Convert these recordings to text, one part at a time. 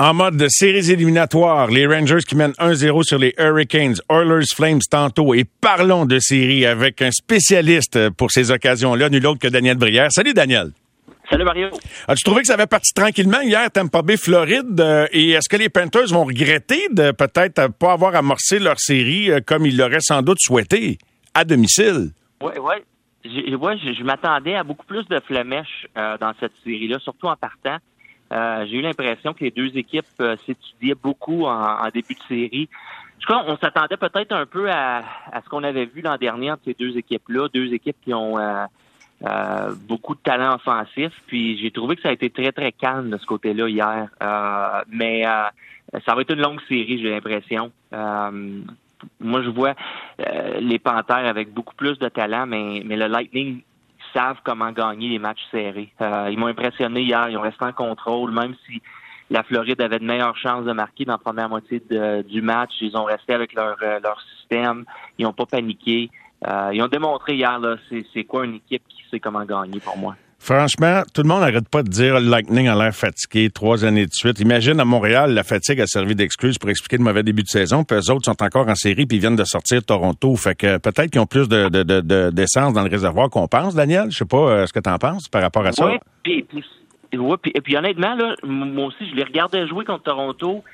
En mode de séries éliminatoires, les Rangers qui mènent 1-0 sur les Hurricanes, Oilers Flames tantôt. Et parlons de séries avec un spécialiste pour ces occasions-là, nul autre que Daniel Brière. Salut Daniel. Salut Mario. As-tu trouvé que ça avait parti tranquillement hier, Tampa Bay, Floride? Euh, et est-ce que les Panthers vont regretter de peut-être pas avoir amorcé leur série euh, comme ils l'auraient sans doute souhaité, à domicile? Oui, oui. Je, je m'attendais à beaucoup plus de flamèches euh, dans cette série-là, surtout en partant. Euh, j'ai eu l'impression que les deux équipes euh, s'étudiaient beaucoup en, début de série. Je crois on s'attendait peut-être un peu à, ce qu'on avait vu l'an dernier entre ces deux équipes-là, deux équipes qui ont euh, beaucoup de talent offensif. Puis j'ai trouvé que ça a été très, très calme de ce côté-là hier. mais ça va être une longue série, j'ai l'impression. moi, je vois les Panthères avec beaucoup plus de talent, mais le Lightning savent comment gagner les matchs serrés. Euh, ils m'ont impressionné hier, ils ont resté en contrôle, même si la Floride avait de meilleures chances de marquer dans la première moitié du match. Ils ont resté avec leur, euh, leur système, ils n'ont pas paniqué. Euh, ils ont démontré hier, c'est quoi une équipe qui sait comment gagner pour moi. Franchement, tout le monde n'arrête pas de dire Lightning a l'air fatigué trois années de suite. Imagine à Montréal, la fatigue a servi d'excuse pour expliquer le mauvais début de saison. Puis eux autres sont encore en série puis viennent de sortir de Toronto. Fait que peut-être qu'ils ont plus de, de, d'essence dans le réservoir qu'on pense, Daniel. Je sais pas euh, ce que tu en penses par rapport à ça. Oui, puis, et puis honnêtement, là, moi aussi, je les regardais jouer contre Toronto.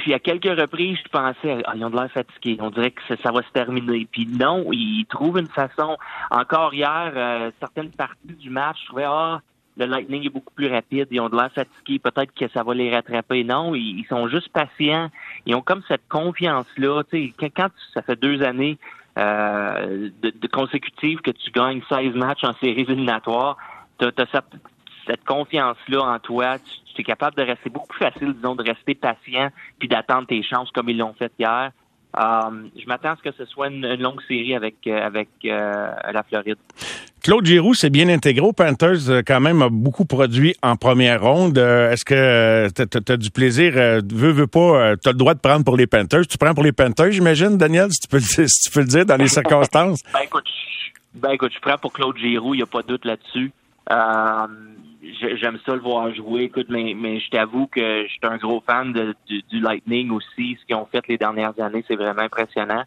Puis à quelques reprises, je pensais, ah, ils ont de l'air fatigués. On dirait que ça, va se terminer. Puis non, ils trouvent une façon. Encore hier, euh, certaines parties du match, je trouvais, ah, le Lightning est beaucoup plus rapide. Ils ont de l'air fatigués. Peut-être que ça va les rattraper. Non, ils, sont juste patients. Ils ont comme cette confiance-là. Tu sais, quand, ça fait deux années euh, de, consécutives que tu gagnes 16 matchs en séries éliminatoires, tu as, cette, confiance-là en toi. Tu, tu es capable de rester beaucoup plus facile, disons, de rester patient puis d'attendre tes chances comme ils l'ont fait hier. Euh, je m'attends à ce que ce soit une, longue série avec euh, avec euh, la Floride. Claude Giroux s'est bien intégré aux Panthers, quand même, a beaucoup produit en première ronde. Est-ce que tu as, du plaisir? veux, veux pas, tu as le droit de prendre pour les Panthers? Tu prends pour les Panthers, j'imagine, Daniel, si tu, peux, si tu peux le dire dans les circonstances? ben, écoute, ben, écoute, je prends pour Claude Giroux, il n'y a pas de doute là-dessus j'aime ça le voir jouer. Écoute, mais, je t'avoue que je suis un gros fan de, du, Lightning aussi. Ce qu'ils ont fait les dernières années, c'est vraiment impressionnant.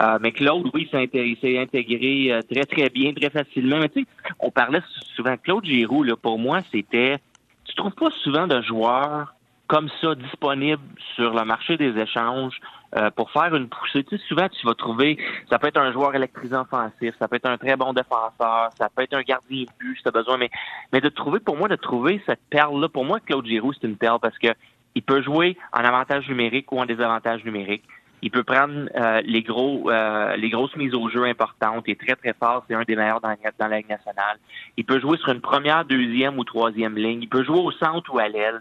Euh, mais Claude, oui, il s'est intégré euh, très, très bien, très facilement. Mais tu sais, on parlait souvent, Claude Giroux, là, pour moi, c'était... Tu trouves pas souvent de joueurs comme ça disponible sur le marché des échanges euh, pour faire une poussée. Tu sais, souvent, tu vas trouver, ça peut être un joueur électrisant offensif, ça peut être un très bon défenseur, ça peut être un gardien de but si tu as besoin, mais, mais de trouver, pour moi, de trouver cette perle-là, pour moi, Claude Giroux, c'est une perle parce que il peut jouer en avantage numérique ou en désavantage numérique. Il peut prendre euh, les gros euh, les grosses mises au jeu importantes. Il est très, très fort. C'est un des meilleurs dans, dans la Ligue nationale. Il peut jouer sur une première, deuxième ou troisième ligne. Il peut jouer au centre ou à l'aile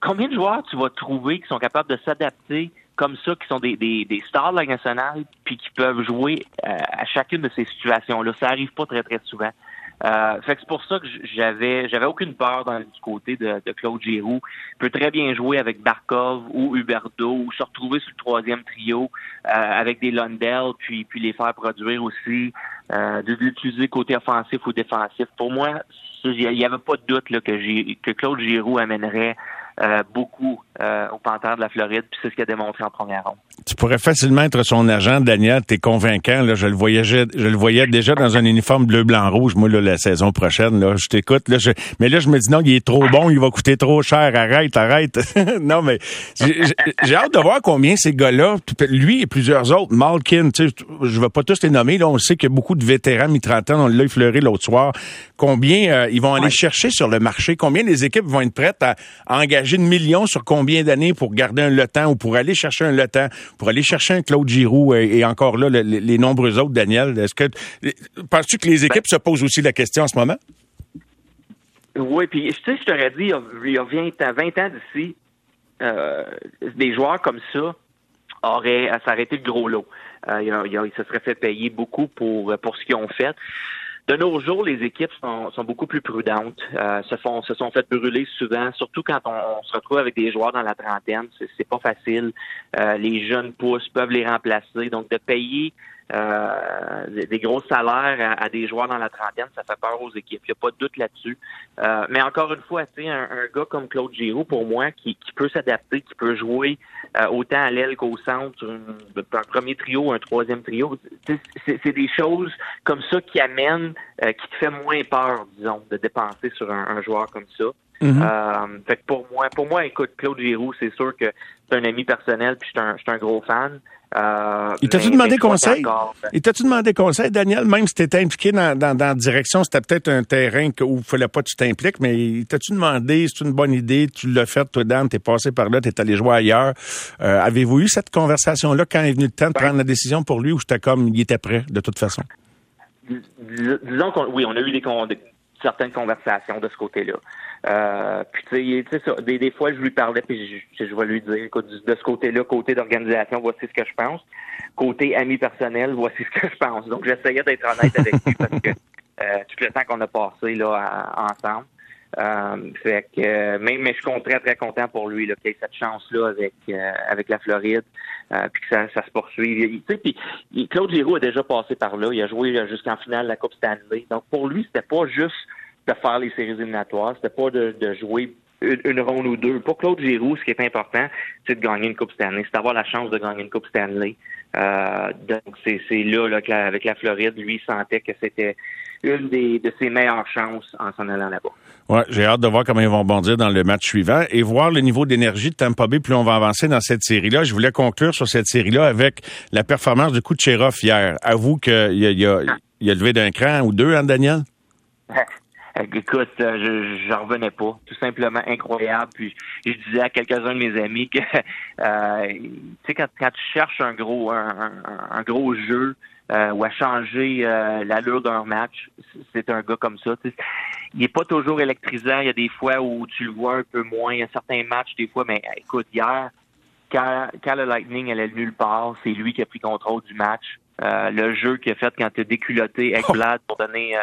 combien de joueurs tu vas trouver qui sont capables de s'adapter comme ça, qui sont des, des, des stars de la nationale, puis qui peuvent jouer euh, à chacune de ces situations-là. Ça arrive pas très, très souvent. Euh, fait que c'est pour ça que j'avais j'avais aucune peur dans, du côté de, de, Claude Giroux. Il peut très bien jouer avec Barkov ou Huberdo ou se retrouver sur le troisième trio euh, avec des Lundell puis puis les faire produire aussi, euh, de l'utiliser côté offensif ou défensif. Pour moi, il n'y avait pas de doute là, que, que Claude Giroux amènerait euh, beaucoup euh, au Panthère de la Floride, puis c'est ce qu'il a démontré en première ronde. Tu pourrais facilement être son agent, Daniel. T'es convaincant. Là, je le voyais, je, le voyais déjà dans un uniforme bleu, blanc, rouge. Moi, là, la saison prochaine, là, je t'écoute. Là, je, mais là, je me dis non, il est trop bon, il va coûter trop cher. Arrête, arrête. non, mais j'ai hâte de voir combien ces gars-là, lui et plusieurs autres, Malkin, tu sais, je vais pas tous les nommer. Là, on sait qu'il y a beaucoup de vétérans mi-trentaine. On l'a effleuré l'autre soir. Combien euh, ils vont aller chercher sur le marché? Combien les équipes vont être prêtes à, engager de millions sur combien d'années pour garder un letant ou pour aller chercher un letant pour aller chercher un Claude Giroux et, encore là, les nombreux autres, Daniel. Est-ce que penses-tu que les équipes se posent aussi la question en ce moment? Oui, puis tu sais, je t'aurais dit, il y a 20 ans, d'ici, euh, des joueurs comme ça auraient, été le gros lot. Euh, ils se seraient fait payer beaucoup pour, pour ce qu'ils ont fait. De nos jours, les équipes sont, beaucoup plus prudentes, euh, se font se sont fait brûler souvent, surtout quand on, se retrouve avec des joueurs dans la trentaine, c'est pas facile. Euh, les jeunes pousses peuvent les remplacer, donc de payer euh, des, gros salaires à, des joueurs dans la trentaine, ça fait peur aux équipes. Il n'y a pas de doute là-dessus. Euh, mais encore une fois, un, un gars comme Claude Giroux, pour moi, qui, peut s'adapter, qui peut jouer euh, autant à l'aile qu'au centre, un, premier trio, un troisième trio, c'est des choses comme ça qui amènent, qui te fait moins peur, disons, de dépenser sur un, joueur comme ça. Mm-hmm. fait que pour moi, pour moi, écoute, Claude Giroux, c'est sûr que c'est un ami personnel, puis je suis un, gros fan. Euh, il t'a-tu demandé conseil? Il t'a-tu demandé conseil, Daniel? Même si tu étais impliqué dans, dans, dans la direction, c'était peut-être un terrain où il fallait pas que tu t'impliques, mais il t'a-tu demandé, c'est une bonne idée, tu l'as fait, toi, Dan, t'es passé par là, t'es allé jouer ailleurs. Euh, avez-vous eu cette conversation-là quand il est venu le temps de ben prendre la décision pour lui ou c'était comme, il était prêt, de toute façon? Disons qu'on, oui, on a eu des, certaines conversations de ce côté-là. Euh, puis tu sais, des, des, fois je lui parlais puis je, je vais lui dire, écoute, de ce côté-là, côté d'organisation, voici ce que je pense. Côté ami personnel, voici ce que je pense. Donc j'essayais d'être honnête avec lui parce que euh, tout le temps qu'on a passé là ensemble. Euh, fait que mais, mais je suis très très content pour lui qu'il ait cette chance là avec euh, avec la Floride euh, puis que ça, ça se poursuive. Sais, puis Claude Giroux a déjà passé par là. Il a joué jusqu'en finale de la Coupe Stanley. Donc pour lui c'était pas juste de faire les séries éliminatoires. C'était pas de, jouer une, ronde ou deux. Pour Claude Giroux, ce qui est important, c'est de gagner une Coupe Stanley, c'est d'avoir la chance de gagner une Coupe Stanley. Euh, donc c'est, là, là avec la Floride, lui il sentait que c'était une des, de ses meilleures chances en s'en allant là-bas. Ouais, j'ai hâte de voir comment ils vont bondir dans le match suivant et voir le niveau d'énergie de Tampa Bay plus on va avancer dans cette série-là. Je voulais conclure sur cette série-là avec la performance de Kucherov hier. Avoue qu'il a, il a, il a levé d'un cran ou deux, hein, Daniel? Euh, écoute, euh, je j'en revenais pas. Tout simplement incroyable. Puis je disais à quelques-uns de mes amis que euh, tu sais, quand, quand, tu cherches un gros un, un, gros jeu ou à changer l'allure d'un match, c'est un gars comme ça. Il est pas toujours électrisant. Il y a des fois où tu le vois un peu moins. Il y a certains matchs, des fois, mais écoute, hier, quand, quand le Lightning allait nulle part, c'est lui qui a pris contrôle du match. le jeu qu'il a fait quand tu as déculotté Ekblad pour donner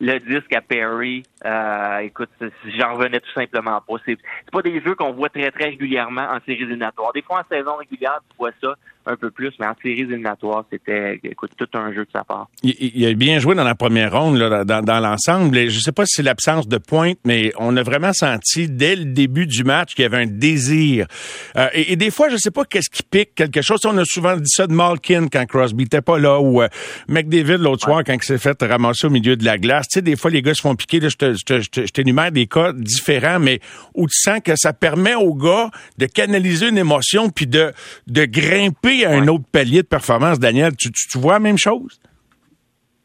le disque à Perry, euh, écoute, j'en revenais tout simplement pas. C'est pas des jeux qu'on voit très, très régulièrement en séries éliminatoires. Des fois, en saison régulière, tu vois ça un peu plus, mais en séries éliminatoires, c'était, écoute, tout un jeu de sa part. Il, a bien joué dans la première ronde, là, dans, dans l'ensemble. Je sais pas si c'est l'absence de pointe, mais on a vraiment senti dès le début du match qu'il y avait un désir. Euh, et, des fois, je sais pas qu'est-ce qui pique quelque chose. On a souvent dit ça de Malkin quand Crosby était pas là, ou euh, McDavid l'autre soir quand il s'est fait ramasser au milieu de la glace. Tu sais, des fois, les gars se font piquer. Là, je t'énumère des cas différents, mais où tu sens que ça permet aux gars de canaliser une émotion puis de, de grimper à un autre palier de performance. Daniel, tu, tu, vois la même chose?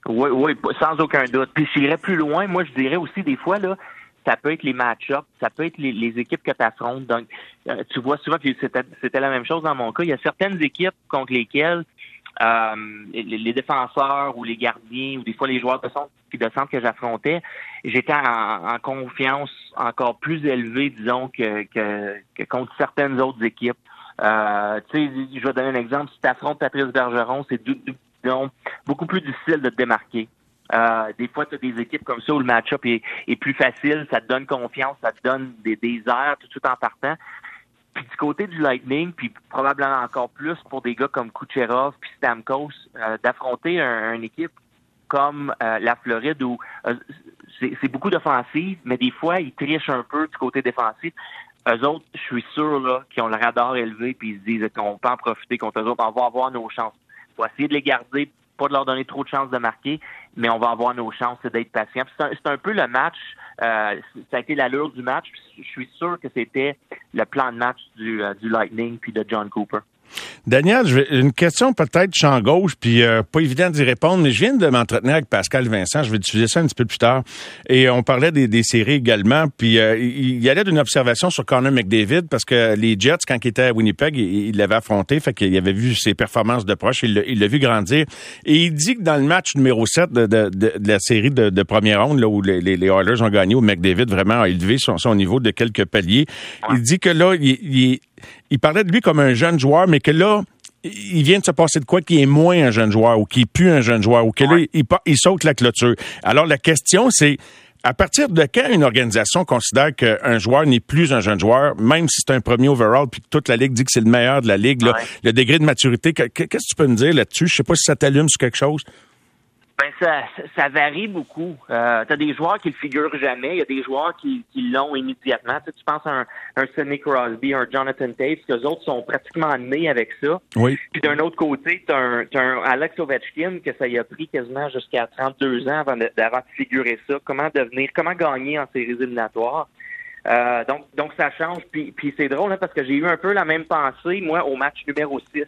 Oui, oui, sans aucun doute. Puis j'irais plus loin, moi je dirais aussi des fois, là, ça peut être les match-ups, ça peut être les, équipes que tu affrontes. Donc, euh, tu vois souvent que c'était la même chose dans mon cas. Il y a certaines équipes contre lesquelles euh, les, défenseurs ou les gardiens ou des fois les joueurs de centre, de centre que j'affrontais, j'étais en, confiance encore plus élevée, disons, que, que, contre certaines autres équipes. Euh, je vais donner un exemple. Si tu affrontes Patrice Bergeron, c'est beaucoup plus difficile de te démarquer. Euh, des fois, tu as des équipes comme ça où le match-up est, plus facile, ça te donne confiance, ça te donne des, airs tout en partant. Puis du côté du Lightning, puis probablement encore plus pour des gars comme Kucherov puis Stamkos, euh, d'affronter une équipe comme euh, la Floride où euh, c'est beaucoup d'offensives, mais des fois, ils trichent un peu du côté défensif. Eux autres, je suis sûr là, qu'ils ont le radar élevé puis ils se disent qu'on peut en profiter contre eux autres. On va avoir nos chances. Il faut essayer de les garder, pas de leur donner trop de chances de marquer, mais on va avoir nos chances d'être patient. C'est un, peu le match, euh, ça a été l'allure du match. Je suis sûr que c'était le plan de match du, euh, du Lightning puis de John Cooper. Daniel, une question peut-être champ gauche, puis euh, pas évident d'y répondre, mais je viens de m'entretenir avec Pascal Vincent. Je vais diffuser ça un petit peu plus tard. Et on parlait des, séries également. Puis euh, il y allait d'une observation sur Connor McDavid parce que les Jets, quand il était à Winnipeg, il l'avait affronté, fait qu'il avait vu ses performances de proche, il l'a vu grandir. Et il dit que dans le match numéro 7 de, la série de, première ronde, là, où les, les, Oilers ont gagné, où McDavid vraiment a élevé son, son niveau de quelques paliers, il dit que là, il, il il parlait de lui comme un jeune joueur, mais que là, il vient de se passer de quoi qui est moins un jeune joueur ou qui est plus un jeune joueur ou que là, il, saute la clôture. Alors, la question, c'est À partir de quand une organisation considère qu'un joueur n'est plus un jeune joueur, même si c'est un premier overall, puis que toute la ligue dit que c'est le meilleur de la ligue, le degré de maturité, qu'est-ce que tu peux me dire là-dessus? Je sais pas si ça t'allume sur quelque chose. Ben ça, ça varie beaucoup. Euh, tu as des joueurs qui le figurent jamais. Il y a des joueurs qui, qui l'ont immédiatement. Tu, tu penses à un, un Sidney Crosby, un Jonathan Tate, que les autres sont pratiquement nés avec ça. Oui. Puis d'un autre côté, tu as, un Alex Ovechkin que ça y a pris quasiment jusqu'à 32 ans avant de, de figurer ça. Comment devenir, comment gagner en séries éliminatoires? Euh, donc, donc ça change. Puis, puis c'est drôle hein, parce que j'ai eu un peu la même pensée, moi, au match numéro 6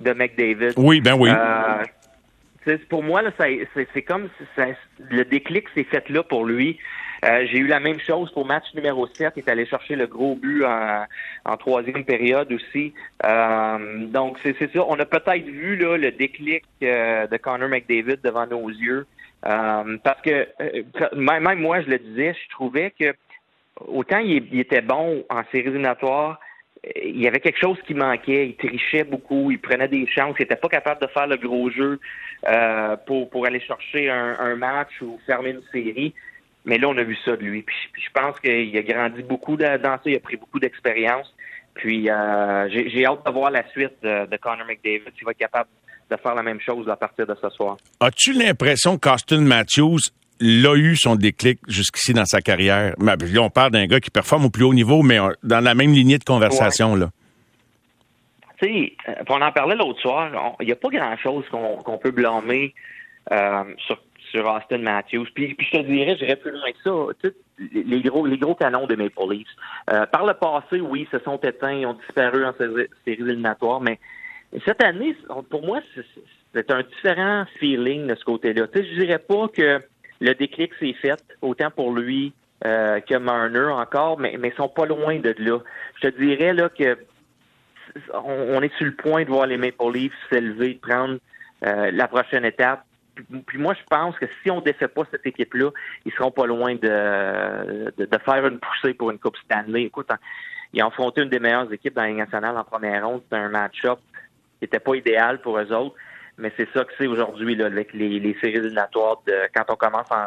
de McDavid. Oui, ben oui. Euh, pour moi, c'est comme ça, le déclic s'est fait là pour lui. Euh, j'ai eu la même chose pour match numéro 7. Il est allé chercher le gros but en, troisième période aussi. Euh, donc, c'est ça. On a peut-être vu là, le déclic euh, de Connor McDavid devant nos yeux. parce que même moi, je le disais, je trouvais que autant il, il était bon en séries éliminatoires, il y avait quelque chose qui manquait. Il trichait beaucoup, il prenait des chances, il n'était pas capable de faire le gros jeu euh, pour, pour aller chercher un, match ou fermer une série. Mais là, on a vu ça de lui. Puis, je pense qu'il a grandi beaucoup dans ça, il a pris beaucoup d'expérience. Puis euh, j'ai hâte de voir la suite de, de Connor McDavid, s'il va être capable de faire la même chose à partir de ce soir. As-tu l'impression qu'Austin Matthews l'a eu son déclic jusqu'ici dans sa carrière. Là, on parle d'un gars qui performe au plus haut niveau, mais dans la même lignée de conversation. Là. Tu sais, euh, on en parlait l'autre soir, il n'y a pas grand-chose qu'on peut blâmer euh, sur, sur Austin Matthews. Puis, je te dirais, j'irais plus loin que ça. les gros, les gros canons de Maple Leafs. Euh, par le passé, oui, se sont éteints, ils ont disparu en séries éliminatoires, mais cette année, pour moi, c'est un différent feeling de ce côté-là. Tu sais, je dirais pas que le déclic s'est fait, autant pour lui euh, que Marner encore, mais, mais sont pas loin de là. Je te dirais là que on, est sur le point de voir les Maple Leafs s'élever, prendre euh, la prochaine étape. Puis, moi, je pense que si on ne défait pas cette équipe-là, ils seront pas loin de, de, faire une poussée pour une Coupe Stanley. Écoute, hein, ils ont affronté une des meilleures équipes dans la Ligue nationale en première ronde. C'était un match-up qui n'était pas idéal pour eux autres mais c'est ça que c'est aujourd'hui là, avec les, les séries éliminatoires de quand on commence en,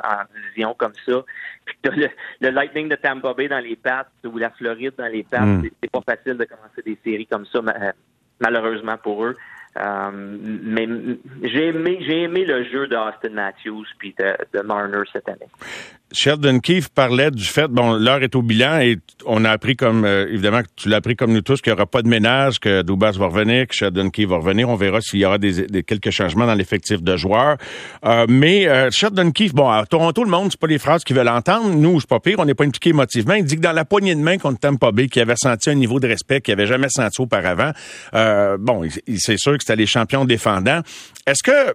division comme ça. Puis le, le, Lightning de Tampa Bay dans les pattes ou la Floride dans les pattes, hmm. c'est pas facile de commencer des séries comme ça malheureusement pour eux. Euh, mais j'ai aimé, j'ai aimé le jeu d'Austin Matthews puis de, de Marner cette année. Sheldon Keefe parlait du fait, bon, l'heure est au bilan et on a appris comme, euh, évidemment, tu l'as appris comme nous tous, qu'il n'y aura pas de ménage, que Dubas va revenir, que Sheldon Keefe va revenir. On verra s'il y aura des, quelques changements dans l'effectif de joueurs. Euh, mais euh, Sheldon Keefe, bon, à Toronto, le monde, c'est pas les phrases qu'ils veulent entendre. Nous, c'est pas pire, on n'est pas impliqué émotivement. Il dit que dans la poignée de main contre Tampa Bay, qu'il avait senti un niveau de respect qu'il avait jamais senti auparavant. Euh, bon, c'est sûr que c'était les champions défendants. Est-ce que,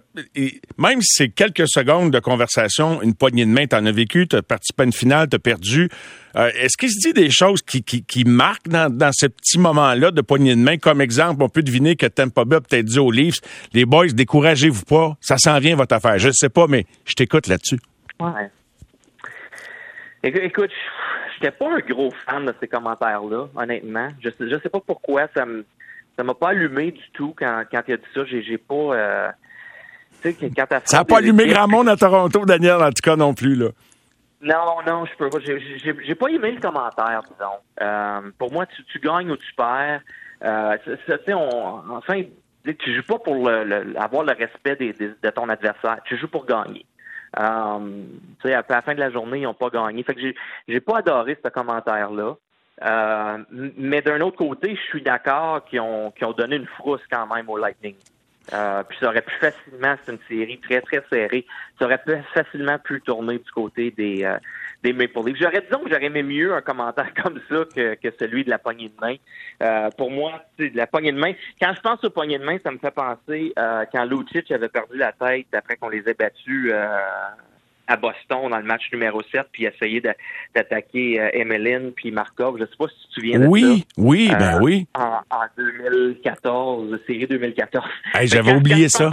même si c'est quelques secondes de conversation, une poignée de main, t'en as vécu, tu as participé à une finale, tu as perdu. Euh, est-ce qu'il se dit des choses qui, qui, qui marquent dans, dans ce petit moment-là de poignée de main? Comme exemple, on peut deviner que Tampa Bay a peut-être dit aux Leafs, les boys, découragez-vous pas, ça s'en vient votre affaire. Je ne sais pas, mais je t'écoute là-dessus. Ouais. Écoute, j'étais pas un gros fan de ces commentaires-là, honnêtement. Je sais, je sais pas pourquoi ça me ça m'a pas allumé du tout quand, quand il a dit ça. J'ai, pas euh, ça n'a pas allumé grand monde à Toronto, Daniel, en tout cas, non plus, là. Non, non, je peux pas. J'ai pas aimé le commentaire, disons. Euh, pour moi, tu, tu, gagnes ou tu perds. Euh, on, enfin, tu joues pas pour le, avoir le respect des, de ton adversaire. Tu joues pour gagner. Euh, à la fin de la journée, ils n'ont pas gagné. Fait que j'ai pas adoré ce commentaire-là. Euh, mais d'un autre côté, je suis d'accord qu'ils ont, qu'ils ont donné une frousse quand même au Lightning. Euh, puis ça aurait pu facilement, c'est une série très, très serrée, ça aurait pu facilement pu tourner du côté des, euh, des Maple Leafs. J'aurais, disons que j'aurais aimé mieux un commentaire comme ça que, que celui de la poignée de main. Euh, pour moi, de la poignée de main. Quand je pense aux poignées de main, ça me fait penser euh, quand Lucic avait perdu la tête après qu'on les ait battus à Boston dans le match numéro 7, puis essayer d'attaquer euh, Emeline puis Markov. Je ne sais pas si tu te souviens de oui, ça. Oui, ben euh, oui. En, 2014, série 2014. J'avais oublié ça.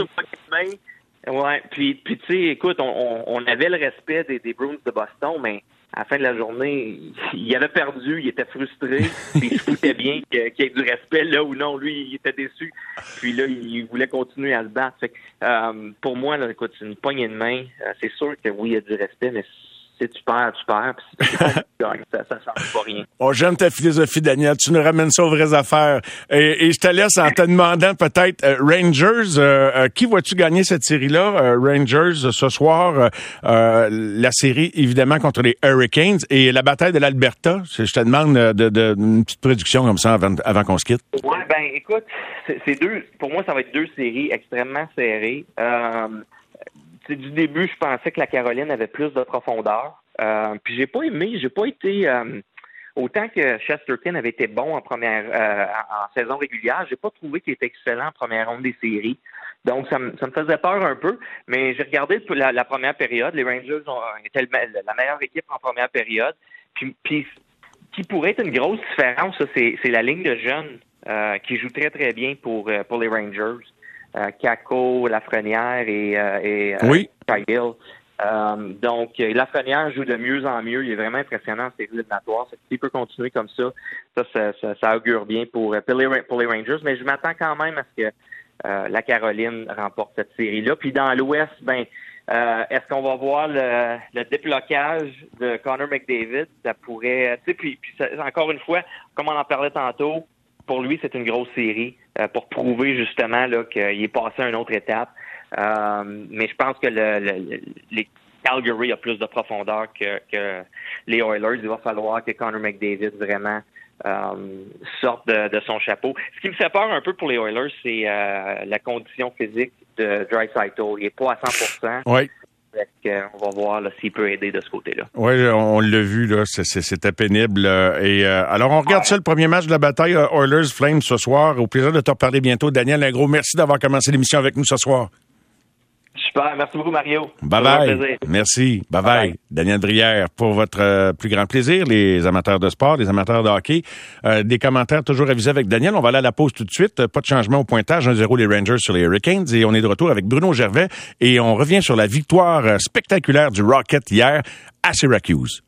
ouais, puis, puis tu sais, écoute, on, on, avait le respect des, des Bruins de Boston, mais à la fin de la journée, il avait perdu, il était frustré, puis il se foutait bien qu'il y ait du respect là ou non. Lui, il était déçu. Puis là, il voulait continuer à se battre. Fait euh, pour moi, là, écoute, une poignée de main. Euh, c'est sûr que oui, il y a du respect, mais si tu perds, tu perds. Puis si tu gagnes, ça, ça change pas rien. Oh, j'aime ta philosophie, Daniel. Tu nous ramènes ça aux vraies affaires. Et, je te laisse en te demandant peut-être euh, Rangers. Euh, euh, qui vois-tu gagner cette série-là? Rangers ce soir. la série, évidemment, contre les Hurricanes et la bataille de l'Alberta. Je te demande de, de, une petite prédiction comme ça avant, avant qu'on se quitte. Ouais, ben écoute, c'est deux. Pour moi, ça va être deux séries extrêmement serrées. Euh, du début, je pensais que la Caroline avait plus de profondeur. Euh, puis j'ai pas aimé, j'ai pas été euh, autant que Chesterton avait été bon en première euh, en saison régulière, j'ai pas trouvé qu'il était excellent en première ronde des séries. Donc ça me, ça me faisait peur un peu, mais j'ai regardé la, première période. Les Rangers ont été la meilleure équipe en première période. Puis, puis qui pourrait être une grosse différence, c'est la ligne de jeunes euh, qui joue très très bien pour pour les Rangers. Euh, Kako, Lafrenière et, euh, et euh, donc, Lafrenière joue de mieux en mieux. Il est vraiment impressionnant en séries éliminatoires. S'il peut continuer comme ça, ça, ça, augure bien pour, pour, les, Rangers. Mais je m'attends quand même à ce que la Caroline remporte cette série-là. Puis dans l'Ouest, ben, est-ce qu'on va voir le, le, déblocage de Connor McDavid? Ça pourrait, puis encore une fois, comme on en parlait tantôt, pour lui, c'est une grosse série euh, pour prouver justement qu'il est passé à une autre étape. Euh, mais je pense que le, les Calgary a plus de profondeur que, les Oilers. Il va falloir que Connor McDavid vraiment euh, sorte de, son chapeau. Ce qui me fait peur un peu pour les Oilers, c'est la condition physique de Dreisaitl. Il n'est pas à 100% Oui on va voir s'il peut aider de ce côté-là. Oui, on l'a vu, là, c'était pénible. Et euh, alors, on regarde ça, le premier match de la bataille euh, Oilers Flames ce soir. Au plaisir de te reparler bientôt. Daniel, un gros merci d'avoir commencé l'émission avec nous ce soir. Super. Merci beaucoup, Mario. Bye bye. Merci. Bye bye. Daniel Drière, pour votre euh, plus grand plaisir, les amateurs de sport, les amateurs de hockey. Euh, des commentaires toujours avisés avec Daniel. On va aller à la pause tout de suite. Pas de changement au pointage. 1-0 les Rangers sur les Hurricanes. Et on est de retour avec Bruno Gervais. Et on revient sur la victoire euh, spectaculaire du Rocket hier à Syracuse.